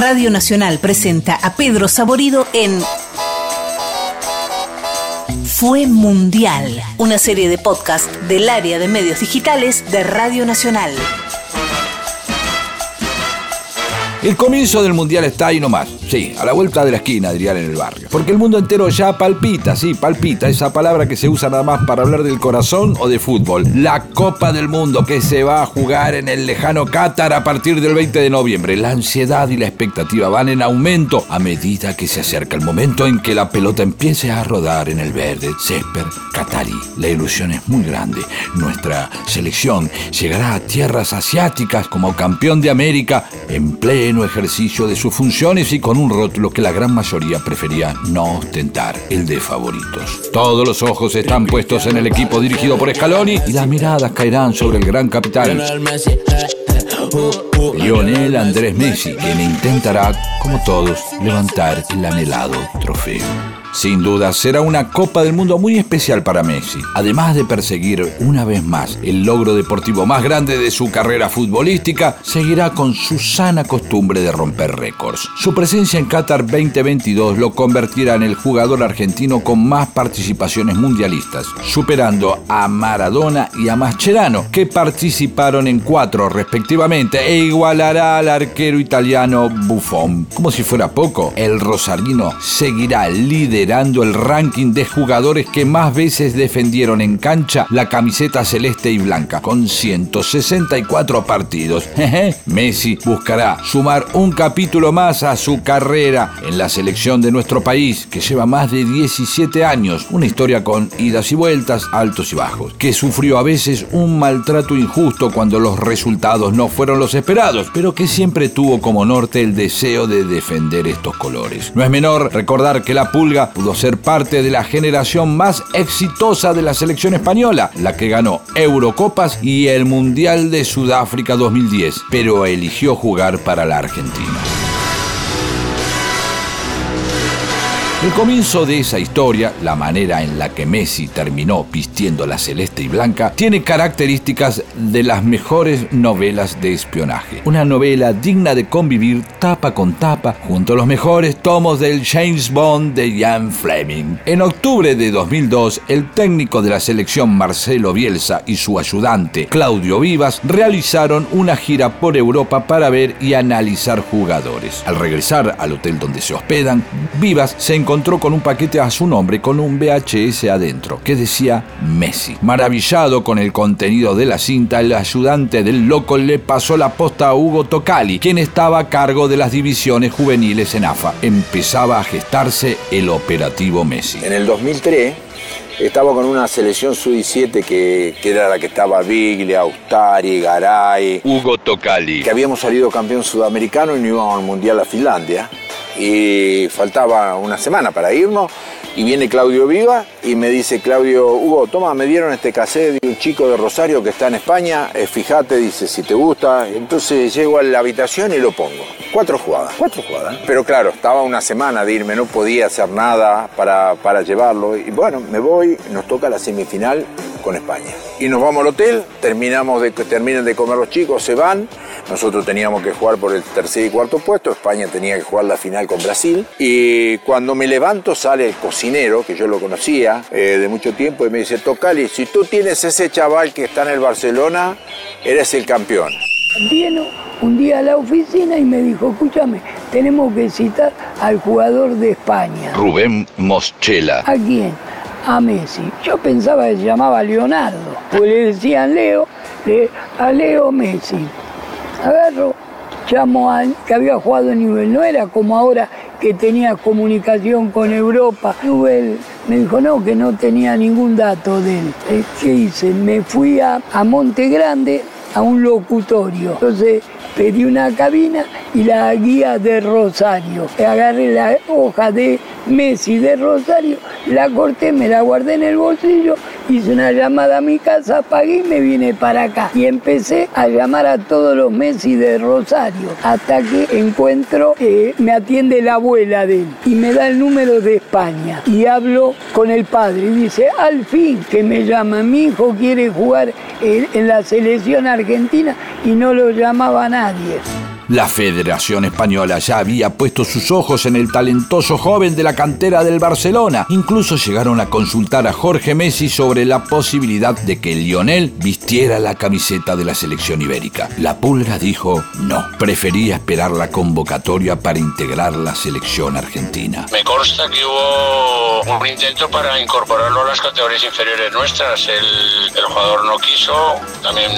Radio Nacional presenta a Pedro Saborido en Fue Mundial, una serie de podcast del área de medios digitales de Radio Nacional. El comienzo del mundial está ahí nomás. Sí, a la vuelta de la esquina, dirían en el barrio. Porque el mundo entero ya palpita, sí, palpita, esa palabra que se usa nada más para hablar del corazón o de fútbol. La Copa del Mundo que se va a jugar en el lejano Qatar a partir del 20 de noviembre. La ansiedad y la expectativa van en aumento a medida que se acerca el momento en que la pelota empiece a rodar en el verde césped qatarí. La ilusión es muy grande. Nuestra selección llegará a tierras asiáticas como campeón de América en pleno ejercicio de sus funciones y con un rótulo que la gran mayoría prefería no ostentar, el de favoritos. Todos los ojos están puestos en el equipo dirigido por Scaloni y las miradas caerán sobre el gran capitán. Lionel Andrés Messi, quien intentará, como todos, levantar el anhelado trofeo. Sin duda, será una Copa del Mundo muy especial para Messi, además de perseguir una vez más el logro deportivo más grande de su carrera futbolística, seguirá con su sana costumbre de romper récords. Su presencia en Qatar 2022 lo convertirá en el jugador argentino con más participaciones mundialistas, superando a Maradona y a Mascherano, que participaron en cuatro respectivamente, e igualará al arquero italiano Buffon. Como si fuera poco, el rosarino seguirá líder el ranking de jugadores que más veces defendieron en cancha la camiseta celeste y blanca, con 164 partidos. Messi buscará sumar un capítulo más a su carrera en la selección de nuestro país, que lleva más de 17 años, una historia con idas y vueltas, altos y bajos, que sufrió a veces un maltrato injusto cuando los resultados no fueron los esperados, pero que siempre tuvo como norte el deseo de defender estos colores. No es menor recordar que la pulga pudo ser parte de la generación más exitosa de la selección española, la que ganó Eurocopas y el Mundial de Sudáfrica 2010, pero eligió jugar para la Argentina. El comienzo de esa historia, la manera en la que Messi terminó vistiendo la celeste y blanca, tiene características de las mejores novelas de espionaje. Una novela digna de convivir tapa con tapa junto a los mejores tomos del James Bond de Ian Fleming. En octubre de 2002, el técnico de la selección Marcelo Bielsa y su ayudante Claudio Vivas realizaron una gira por Europa para ver y analizar jugadores. Al regresar al hotel donde se hospedan, Vivas se encontró encontró con un paquete a su nombre con un VHS adentro que decía Messi. Maravillado con el contenido de la cinta, el ayudante del loco le pasó la posta a Hugo Tocali, quien estaba a cargo de las divisiones juveniles en AFA. Empezaba a gestarse el operativo Messi. En el 2003 estaba con una selección sub-17 que, que, era la que estaba Biglia, Austari, Garay. Hugo Tocali. Que habíamos salido campeón sudamericano y no íbamos al Mundial a Finlandia y faltaba una semana para irnos y viene Claudio Viva y me dice Claudio, Hugo, toma, me dieron este cassette de un chico de Rosario que está en España, eh, fíjate, dice, si te gusta. Entonces llego a la habitación y lo pongo. Cuatro jugadas, cuatro jugadas. Pero claro, estaba una semana de irme, no podía hacer nada para, para llevarlo. Y bueno, me voy, nos toca la semifinal con España. Y nos vamos al hotel, terminamos de, terminan de comer los chicos, se van. Nosotros teníamos que jugar por el tercer y cuarto puesto, España tenía que jugar la final con Brasil. Y cuando me levanto sale el cocinero, que yo lo conocía eh, de mucho tiempo, y me dice, Tocali, si tú tienes ese chaval que está en el Barcelona, eres el campeón. Vino un día a la oficina y me dijo, escúchame, tenemos que citar al jugador de España. Rubén Moschela. ¿A quién? A Messi. Yo pensaba que se llamaba Leonardo, pues le decían Leo, a Leo Messi. Agarro, llamo a que había jugado en nivel, no era como ahora que tenía comunicación con Europa. Nubel me dijo no, que no tenía ningún dato de él. Eh, ¿Qué hice? Me fui a, a Monte Grande a un locutorio. Entonces pedí una cabina y la guía de Rosario. Agarré la hoja de Messi de Rosario, la corté, me la guardé en el bolsillo, hice una llamada a mi casa, pagué y me vine para acá. Y empecé a llamar a todos los Messi de Rosario, hasta que encuentro, que me atiende la abuela de él y me da el número de España. Y hablo con el padre y dice, al fin que me llama, mi hijo quiere jugar en la selección argentina y no lo llamaba nadie. La Federación Española ya había puesto sus ojos en el talentoso joven de la cantera del Barcelona. Incluso llegaron a consultar a Jorge Messi sobre la posibilidad de que Lionel vistiera la camiseta de la selección ibérica. La Pulga dijo no, prefería esperar la convocatoria para integrar la selección argentina. Me consta que hubo un intento para incorporarlo a las categorías inferiores nuestras. El, el jugador no quiso, también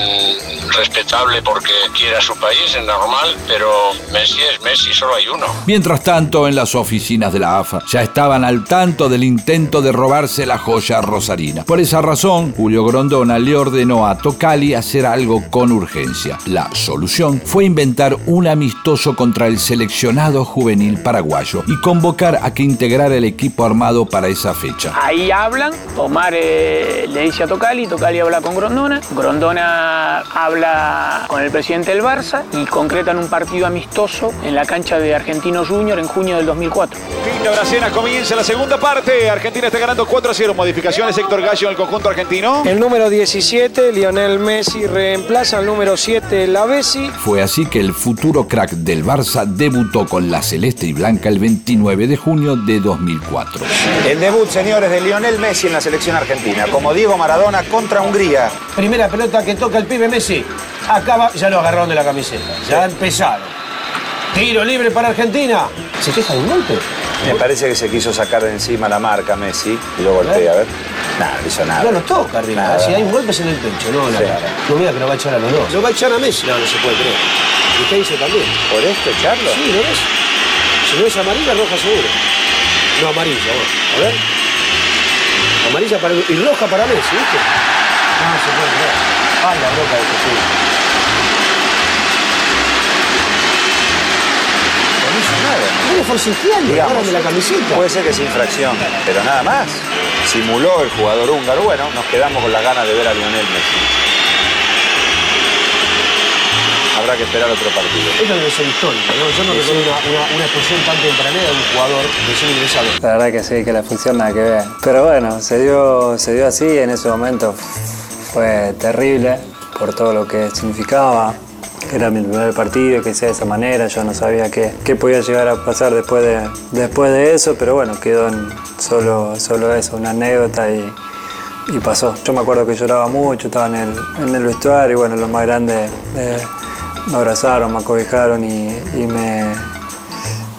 respetable porque quiere a su país, es normal, pero Messi es Messi, solo hay uno. Mientras tanto, en las oficinas de la AFA ya estaban al tanto del intento de robarse la joya rosarina. Por esa razón, Julio Grondona le ordenó a Tocali hacer algo con urgencia. La solución fue inventar un amistoso contra el seleccionado juvenil paraguayo y convocar a que integrara el equipo armado para esa fecha. Ahí hablan, Omar eh, le dice a Tocali, Tocali habla con Grondona, Grondona habla con el presidente del Barça y concretan un partido amistoso en la cancha de Argentinos Junior en junio del 2004. Pinta Bracena comienza la segunda parte. Argentina está ganando 4 a 0. Modificaciones Héctor Gallo en el conjunto argentino. El número 17, Lionel Messi, reemplaza al número 7, Lavesi. Fue así que el futuro crack del Barça debutó con la celeste y blanca el 29 de junio de 2004. El debut, señores, de Lionel Messi en la selección argentina, como Diego Maradona contra Hungría. Primera pelota que toca el pibe Messi. Acaba, ya lo agarraron de la camiseta. Ya empezaron. Tiro libre para Argentina. ¿Se queja de un golpe? Me parece que se quiso sacar de encima la marca Messi y lo golpea, a ver. Nada, no hizo nada. No lo toca arriba. Si hay un golpe es en el pecho, no en la Sí. cara. No mira que lo va a echar a los dos. Lo va a echar a Messi. No, no se puede creer. Y usted dice también. ¿Por esto echarlo? Sí, ¿lo ves? Si no es amarilla, roja seguro. No, amarilla, vos. A ver. Amarilla para... Y roja para Messi, ¿viste? No, se puede creer. Ah, la roca de sí. No hizo nada. Viene forcejeando, Digamos, agárrame la camiseta. Puede ser que sea infracción, pero nada más. Simuló el jugador húngaro. Bueno, nos quedamos con las ganas de ver a Lionel Messi. Habrá que esperar otro partido. Esto debe ser histórico, ¿no? Yo no recuerdo una, una, una expulsión tan tempranera de un jugador recién ingresado. La verdad que sí, que la función nada que ver. Pero bueno, se dio, se dio así en ese momento. Fue terrible por todo lo que significaba. Era mi primer partido que sea de esa manera. Yo no sabía qué, qué podía llegar a pasar después de, después de eso, pero bueno, quedó en solo, solo eso, una anécdota y, y pasó. Yo me acuerdo que lloraba mucho, estaba en el, en el vestuario y bueno, los más grandes eh, me abrazaron, me acobijaron y, y me,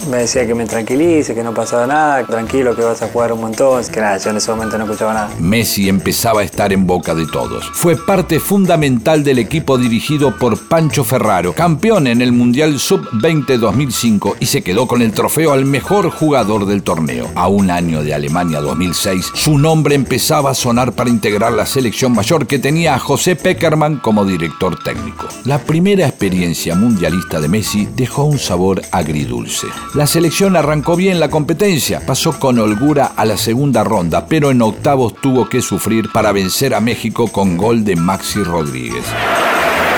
me decía que me tranquilice, que no pasaba nada, tranquilo, que vas a jugar un montón. Que nada, yo en ese momento no escuchaba nada. Messi empezaba a estar en boca de todos. Fue parte fundamental del equipo dirigido por Pancho Ferraro, campeón en el Mundial Sub-20 2005 y se quedó con el trofeo al mejor jugador del torneo. A un año de Alemania 2006, su nombre empezaba a sonar para integrar la selección mayor que tenía a José Peckerman como director técnico. La primera experiencia mundialista de Messi dejó un sabor agridulce. La selección arrancó bien la competencia, pasó con holgura a la segunda ronda, pero en octavos tuvo que sufrir para vencer a México con gol de Maxi Rodríguez.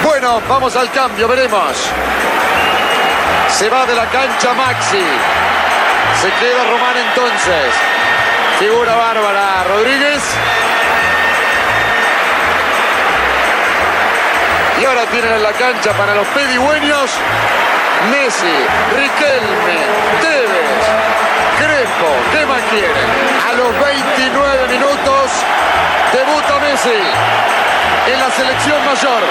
Bueno, vamos al cambio, veremos. Se va de la cancha Maxi. Se queda Román entonces. Figura bárbara Rodríguez. Y ahora tienen en la cancha para los pedigüeños Messi, Riquelme, Tevez, Crespo. ¿Qué más quieren? A los 29 minutos debuta Messi en la selección mayor.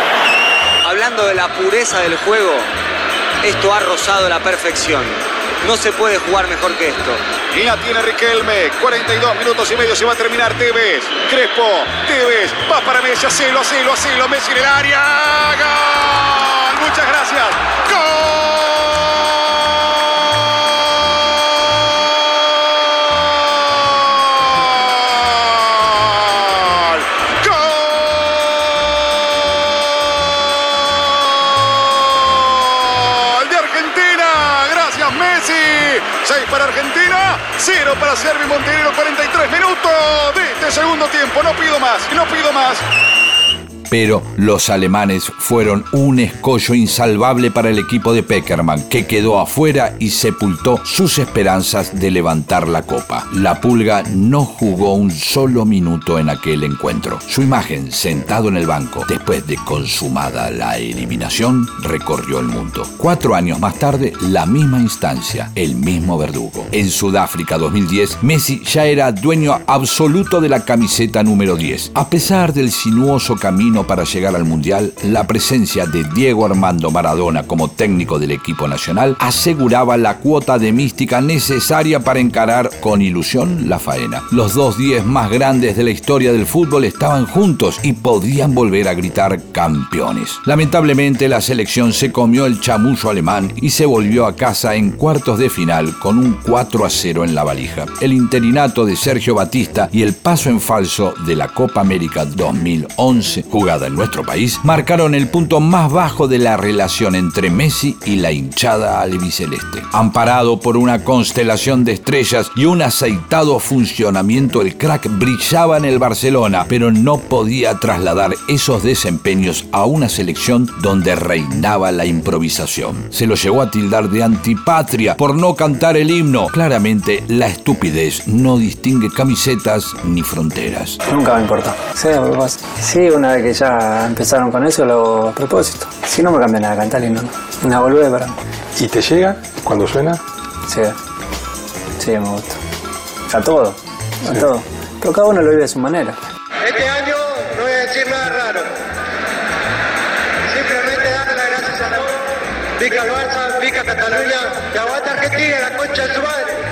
Hablando de la pureza del juego, esto ha rozado la perfección. No se puede jugar mejor que esto. Y la tiene Riquelme. 42 minutos y medio se va a terminar Tevez. Crespo. Tevez. Va para Messi. Hacelo, hacelo, hacelo. Messi en el área. ¡Gol! Muchas gracias. ¡Gol! 6 para Argentina, 0 para Servi Montenegro, 43 minutos de este segundo tiempo. No pido más, no pido más. Pero los alemanes fueron un escollo insalvable para el equipo de Peckerman, que quedó afuera y sepultó sus esperanzas de levantar la copa. La pulga no jugó un solo minuto en aquel encuentro. Su imagen, sentado en el banco, después de consumada la eliminación, recorrió el mundo. Cuatro años más tarde, la misma instancia, el mismo verdugo. En Sudáfrica 2010, Messi ya era dueño absoluto de la camiseta número 10. A pesar del sinuoso camino para llegar al Mundial, la presencia de Diego Armando Maradona como técnico del equipo nacional aseguraba la cuota de mística necesaria para encarar con ilusión la faena. Los dos 10 más grandes de la historia del fútbol estaban juntos y podían volver a gritar campeones. Lamentablemente la selección se comió el chamuyo alemán y se volvió a casa en cuartos de final con un 4 a 0 en la valija. El interinato de Sergio Batista y el paso en falso de la Copa América 2011, jugada en nuestro país, marcaron el punto más bajo de la relación entre Messi y la hinchada albiceleste. Amparado por una constelación de estrellas y un aceitado funcionamiento, el crack brillaba en el Barcelona, pero no podía trasladar esos desempeños a una selección donde reinaba la improvisación. Se lo llegó a tildar de antipatria por no cantar el himno. Claramente, la estupidez no distingue camisetas ni fronteras. Nunca me importa. Sí, sí, una vez que ya empezaron con eso, lo a propósito. Si no me cambia nada, cantar el himno. Una volvé para mí. ¿Y te llega cuando suena? Sí. Sí, me gusta. A todo. A todo. Pero cada uno lo vive de su manera. Este año no voy a decir nada raro. Simplemente darle las gracias a todos. Vica Barça, Vica Cataluña, que aguanta Argentina, la concha de su madre.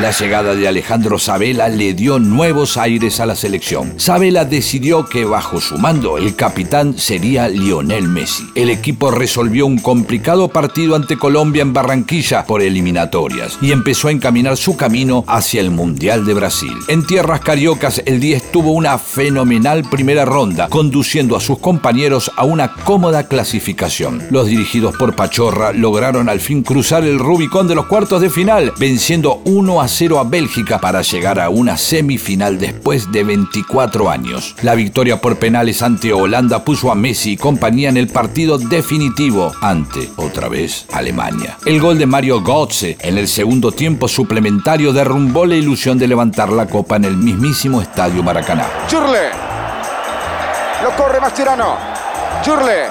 La llegada de Alejandro Sabela le dio nuevos aires a la selección. Sabela decidió que bajo su mando el capitán sería Lionel Messi. El equipo resolvió un complicado partido ante Colombia en Barranquilla por eliminatorias y empezó a encaminar su camino hacia el Mundial de Brasil. En tierras cariocas el 10 tuvo una fenomenal primera ronda, conduciendo a sus compañeros a una cómoda clasificación. Los dirigidos por Pachorra lograron al fin cruzar el Rubicón de los cuartos de final, venciendo 1 a 0 a Bélgica para llegar a una semifinal después de 24 años. La victoria por penales ante Holanda puso a Messi y compañía en el partido definitivo ante, otra vez, Alemania. El gol de Mario Götze en el segundo tiempo suplementario derrumbó la ilusión de levantar la copa en el mismísimo Estadio Maracaná. Churle. Lo corre Mascherano. Churle.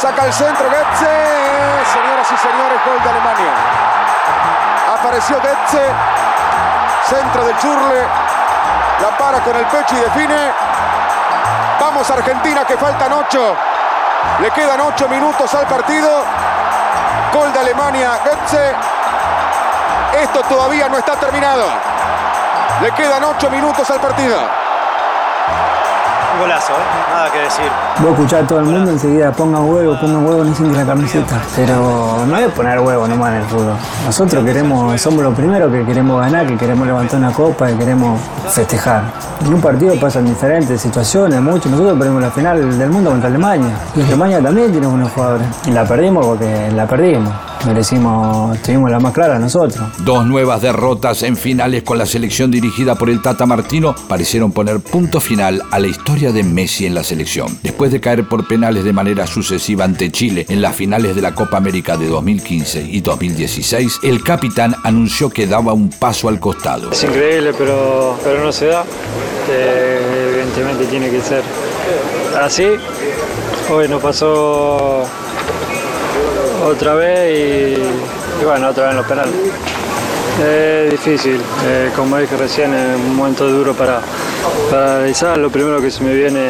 Saca el centro Goetze. Señoras y señores, gol de Alemania. Apareció Goetze. Centro del Churle. La para con el pecho y define. Vamos Argentina que faltan ocho. Le quedan ocho minutos al partido. Gol de Alemania. Goetze. Esto todavía no está terminado. Le quedan ocho minutos al partido. Un golazo, ¿eh? nada que decir. Vos escuchás a todo el mundo enseguida, pongan huevo, pongan huevo, no sin la camiseta. Pero no es poner huevo nomás en el fútbol. Nosotros queremos, somos los primeros que queremos ganar, que queremos levantar una copa, que queremos festejar. En un partido pasan diferentes situaciones, mucho. Nosotros perdimos la final del mundo contra Alemania. Y Alemania también tiene buenos jugadores. Y la perdimos porque la perdimos. Merecimos, tuvimos la más clara nosotros. Dos nuevas derrotas en finales con la selección dirigida por el Tata Martino parecieron poner punto final a la historia de Messi en la selección. Después de caer por penales de manera sucesiva ante Chile en las finales de la Copa América de 2015 y 2016, el capitán anunció que daba un paso al costado. Es increíble, pero, pero no se da. Eh, evidentemente tiene que ser así. Hoy nos pasó otra vez y, bueno, otra vez en los penales. Es difícil, eh, como dije recién, es un momento duro para, para analizar. Lo primero que se me viene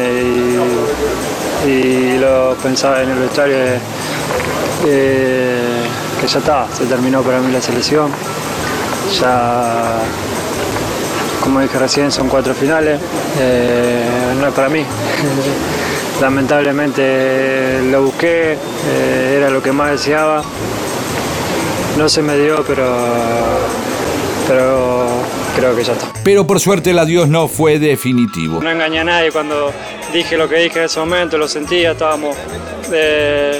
y, y lo pensaba en el vestuario es eh, que ya está, se terminó para mí la selección. Ya, como dije recién, son cuatro finales, eh, no es para mí. Lamentablemente lo busqué, eh, era lo que más deseaba. No se me dio, pero, pero creo que ya está. Pero por suerte el adiós no fue definitivo. No engañé a nadie cuando dije lo que dije en ese momento, lo sentía, estábamos eh,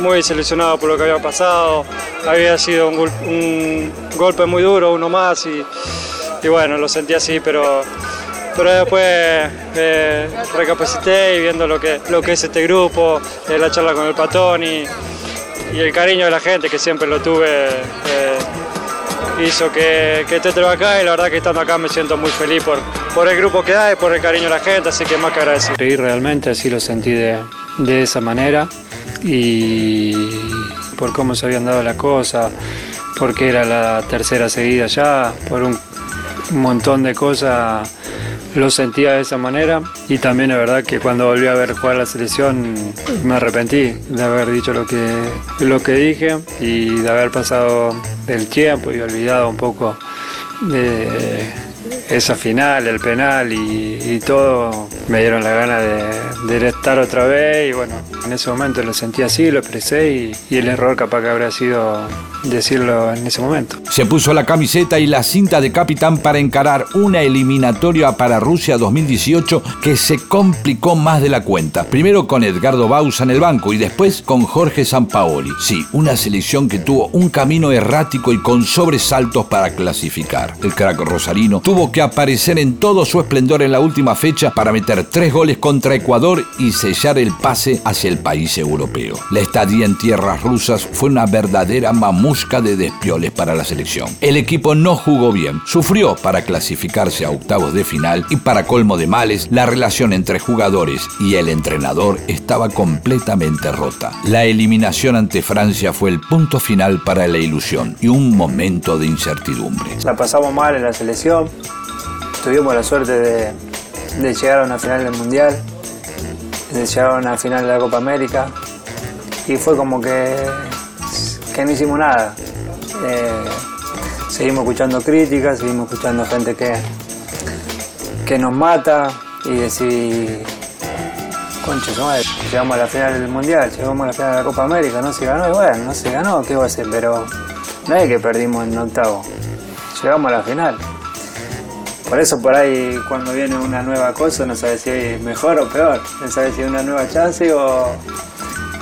muy desilusionados por lo que había pasado. Había sido un golpe muy duro, uno más, y, y bueno, lo sentí así, pero pero después eh, recapacité y viendo lo que, lo que es este grupo, eh, la charla con el patón y, y el cariño de la gente que siempre lo tuve. eh, hizo que, que esté acá y la verdad que estando acá me siento muy feliz por, por el grupo que hay, por el cariño de la gente, así que más que agradecido. Y realmente así lo sentí de, de esa manera y por cómo se habían dado las cosas, porque era la tercera seguida ya, por un montón de cosas lo sentía de esa manera. Y también es verdad que cuando volví a ver jugar la selección me arrepentí de haber dicho lo que, lo que dije y de haber pasado el tiempo y olvidado un poco de esa final, el penal y, todo, me dieron la gana de, de estar otra vez y bueno, en ese momento lo sentí así, lo expresé y, y el error capaz que habría sido decirlo en ese momento. Se puso la camiseta y la cinta de capitán para encarar una eliminatoria para Rusia 2018 que se complicó más de la cuenta. Primero con Edgardo Bausa en el banco y después con Jorge Sampaoli. Sí, una selección que tuvo un camino errático y con sobresaltos para clasificar. El crack rosarino tuvo que aparecer en todo su esplendor en la última fecha para meter tres goles contra Ecuador y sellar el pase hacia el país europeo. La estadía en tierras rusas fue una verdadera mamusca de despioles para la selección. El equipo no jugó bien, sufrió para clasificarse a octavos de final y para colmo de males, la relación entre jugadores y el entrenador estaba completamente rota. La eliminación ante Francia fue el punto final para la ilusión y un momento de incertidumbre. La pasamos mal en la selección, tuvimos la suerte de, llegar a una final del Mundial, de llegar a una final de la Copa América y fue como que, que no hicimos nada. Eh, seguimos escuchando críticas, seguimos escuchando gente que, que nos mata y decir, madre, llegamos a la final del Mundial, llegamos a la final de la Copa América, no se ganó y bueno, no se ganó, ¿qué va a hacer? Pero no es que perdimos en octavo, llegamos a la final. Por eso por ahí cuando viene una nueva cosa no sabes si es mejor o peor, no sabes si es una nueva chance o,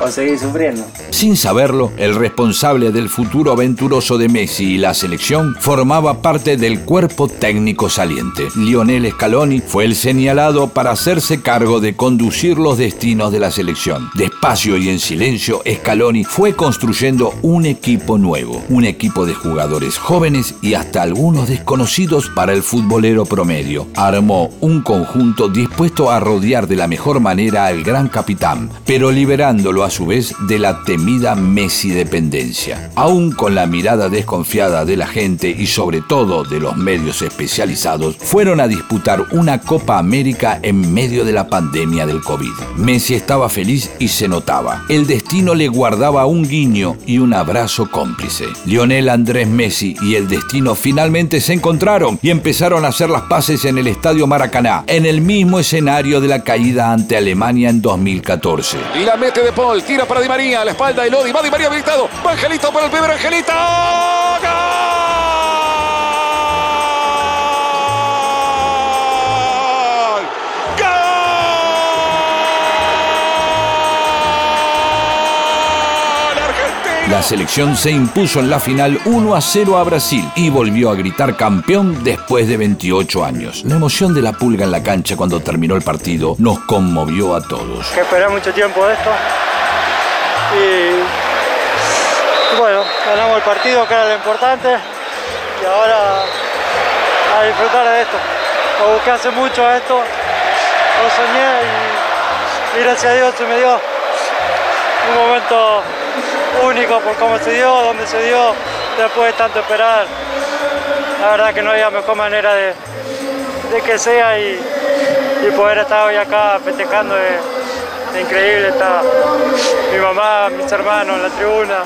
o seguir sufriendo. Sin saberlo, el responsable del futuro aventuroso de Messi y la selección formaba parte del cuerpo técnico saliente. Lionel Scaloni fue el señalado para hacerse cargo de conducir los destinos de la selección. Despacio y en silencio, Scaloni fue construyendo un equipo nuevo, un equipo de jugadores jóvenes y hasta algunos desconocidos para el futbolero promedio. Armó un conjunto dispuesto a rodear de la mejor manera al gran capitán, pero liberándolo a su vez de la temida Messi dependencia. Aún con la mirada desconfiada de la gente y sobre todo de los medios especializados, fueron a disputar una Copa América en medio de la pandemia del COVID. Messi estaba feliz y se notaba. El destino le guardaba un guiño y un abrazo cómplice. Lionel Andrés Messi y el destino finalmente se encontraron y empezaron a hacer las paces en el Estadio Maracaná, en el mismo escenario de la caída ante Alemania en 2014. Y la mete de Paul, tira para Di María, la espalda de Lodi, va Di María habilitado, va Angelito por el primer Angelito. ¡Gol! ¡Gol! Argentina. La selección se impuso en la final 1 a 0 a Brasil y volvió a gritar campeón después de 28 años. La emoción de la pulga en la cancha cuando terminó el partido nos conmovió a todos. Que esperé mucho tiempo esto y bueno, ganamos el partido que era lo importante y ahora a disfrutar de esto. Lo busqué hace mucho esto, lo soñé y, gracias a Dios se me dio un momento único por cómo se dio, dónde se dio, después de tanto esperar. La verdad que no había mejor manera de, de que sea y, y poder estar hoy acá festejando es, es increíble. Está mi mamá, mis hermanos en la tribuna,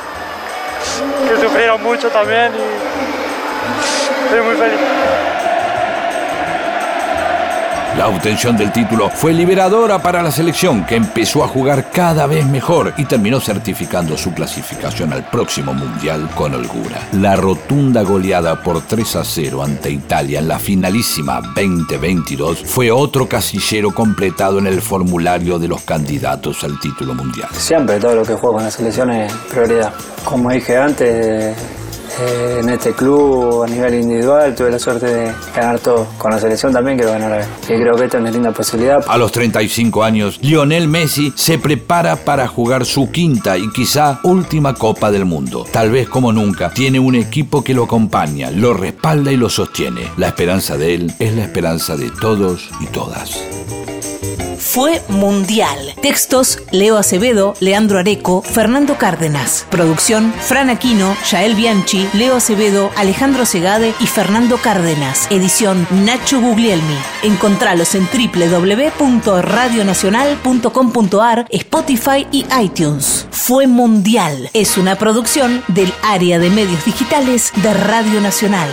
que sufrieron mucho también y estoy muy feliz. La obtención del título fue liberadora para la selección, que empezó a jugar cada vez mejor y terminó certificando su clasificación al próximo Mundial con holgura. La rotunda goleada por 3 a 0 ante Italia en la finalísima 2022 fue otro casillero completado en el formulario de los candidatos al título mundial. Siempre todo lo que juego con la selección es prioridad. Como dije antes, eh, en este club a nivel individual. Tuve la suerte de ganar todo. Con la selección también quiero ganar. Y creo que esta es una linda posibilidad. A los 35 años, Lionel Messi se prepara para jugar su quinta y quizá última Copa del Mundo. Tal vez como nunca, tiene un equipo que lo acompaña, lo respalda y lo sostiene. La esperanza de él es la esperanza de todos y todas fue mundial. Textos, Leo Acevedo, Leandro Areco, Fernando Cárdenas. Producción, Fran Aquino, Yael Bianchi, Leo Acevedo, Alejandro Segade y Fernando Cárdenas. Edición, Nacho Guglielmi. Encontralos en www.radionacional.com.ar, Spotify y iTunes. Fue mundial. Es una producción del área de medios digitales de Radio Nacional.